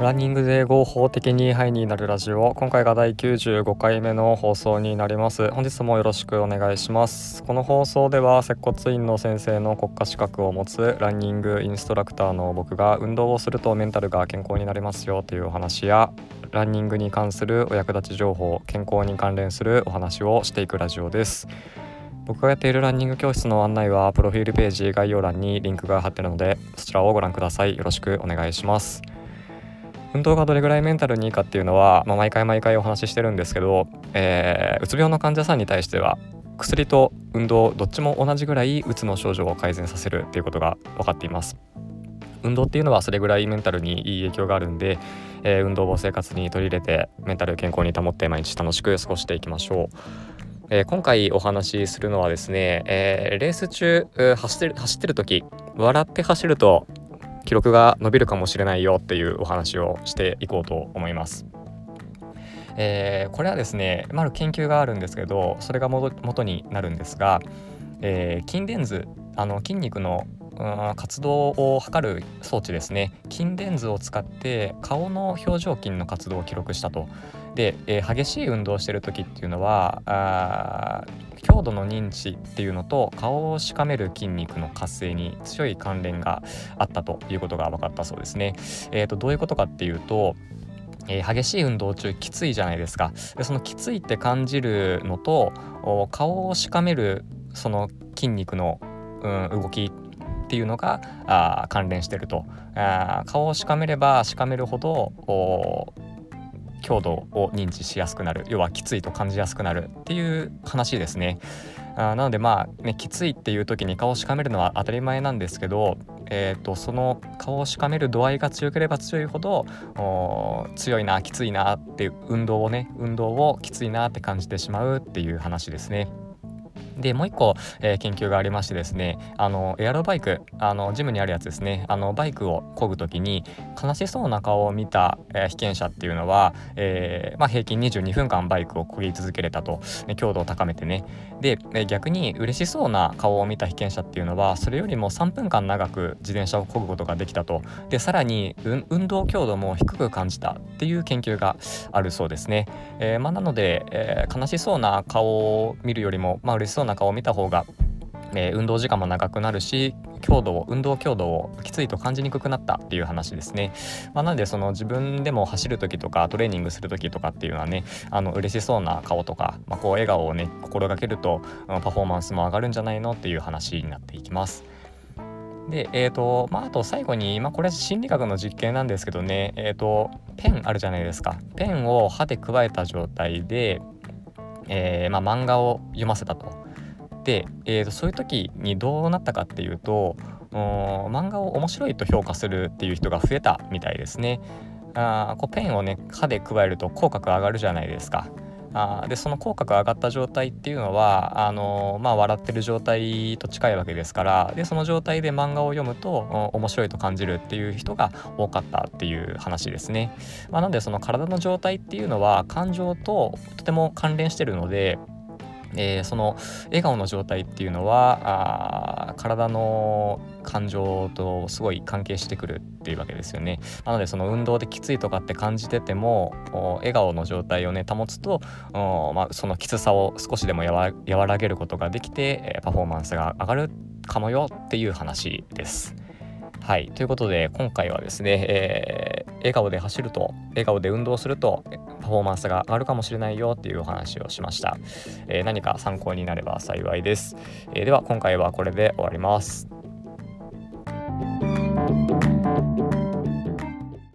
ランニングで合法的にハイになるラジオ。今回が第95回目の放送になります。本日もよろしくお願いします。この放送では接骨院の先生の国家資格を持つランニングインストラクターの僕が運動をするとメンタルが健康になりますよというお話やランニングに関するお役立ち情報健康に関連するお話をしていくラジオです。僕がやっているランニング教室の案内はプロフィールページ概要欄にリンクが貼ってるのでそちらをご覧ください。よろしくお願いします。運動がどれぐらいメンタルにいいかっていうのは、まあ、毎回毎回お話ししてるんですけど、えー、うつ病の患者さんに対しては薬と運動どっちも同じぐらいうつの症状を改善させるっていうことが分かっています。運動っていうのはそれぐらいメンタルにいい影響があるんで、えー、運動を生活に取り入れてメンタル健康に保って毎日楽しく過ごしていきましょう。えー、今回お話しするのはですね、えー、レース中走ってる走ってる時笑って走ると記録が伸びるかもしれないよっていうお話をしていこうと思います。えー、これはですね、まあ、る研究があるんですけどそれが元になるんですが、えー、筋電図あの筋肉の活動を測る装置ですね。筋電図を使って顔の表情筋の活動を記録したと。で、えー、激しい運動をしてる時っていうのはあ強度の認知っていうのと顔をしかめる筋肉の活性に強い関連があったということが分かったそうですね。えーと、どういうことかっていうとえー、激しい運動中きついじゃないですか。でそのきついって感じるのと顔をしかめるその筋肉の、うん、動きっていうのがあ関連してるとあ顔をしかめればしかめるほど強度を認知しやすくなる要はきついと感じやすくなるっていう話ですね。あなのでまあねきついっていう時に顔をしかめるのは当たり前なんですけど、えーと、その顔をしかめる度合いが強ければ強いほど強いなきついなっていう運動をね運動をきついなって感じてしまうっていう話ですね。でもう一個、えー、研究がありましてですねあのエアロバイクあのジムにあるやつですね。あのバイクを漕ぐ時に悲しそうな顔を見た、えー、被験者っていうのは、えーまあ、平均22分間バイクを漕ぎ続けれたと、ね、強度を高めてね。で、え、逆に嬉しそうな顔を見た被験者っていうのはそれよりも3分間長く自転車を漕ぐことができたと。でさらに運動強度も低く感じたっていう研究があるそうですね、えまあ、なので、え、悲しそうな顔を見るよりも、まあ嬉しそうな中を見た方がえー、運動時間も長くなるし強度を運動強度をきついと感じにくくなったっていう話ですね、まあ、なのでその自分でも走る時とかトレーニングする時とかっていうのはねあの嬉しそうな顔とか、まあ、こう笑顔をね心がけるとパフォーマンスも上がるんじゃないのっていう話になっていきます。で、えーとまあ、あと最後に、まあ、これ心理学の実験なんですけどね、えーと、ペンあるじゃないですかペンを歯でくわえた状態で、えー、まあ、漫画を読ませたと。で、えー、とそういう時にどうなったかっていうと漫画を面白いと評価するっていう人が増えたみたいですね。あこうペンをね歯で加えると口角上がるじゃないですか。あでその口角上がった状態っていうのはあのまあ、笑ってる状態と近いわけですからでその状態で漫画を読むと面白いと感じるっていう人が多かったっていう話ですね。まあ、なのでその体の状態っていうのは感情ととても関連してるのでえー、その笑顔の状態っていうのはあ体の感情とすごい関係してくるっていうわけですよね。なのでその運動できついとかって感じてても笑顔の状態をね保つと、まあ、そのきつさを少しでも和らげることができてパフォーマンスが上がるかもよっていう話です。はいということで今回はですね、えー、笑顔で走ると笑顔で運動するとパフォーマンスが上がるかもしれないよっていうお話をしました、えー、何か参考になれば幸いです、えー、では今回はこれで終わります。